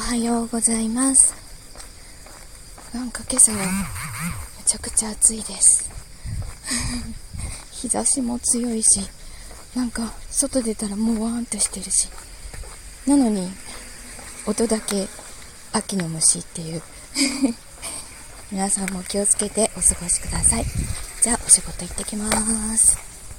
おはようございます。なんか今朝はめちゃくちゃ暑いです。日差しも強いしなんか外出たらもうワーンとしてるし。なのに音だけ秋の虫っていう。皆さんも気をつけてお過ごしください。じゃあお仕事行ってきます。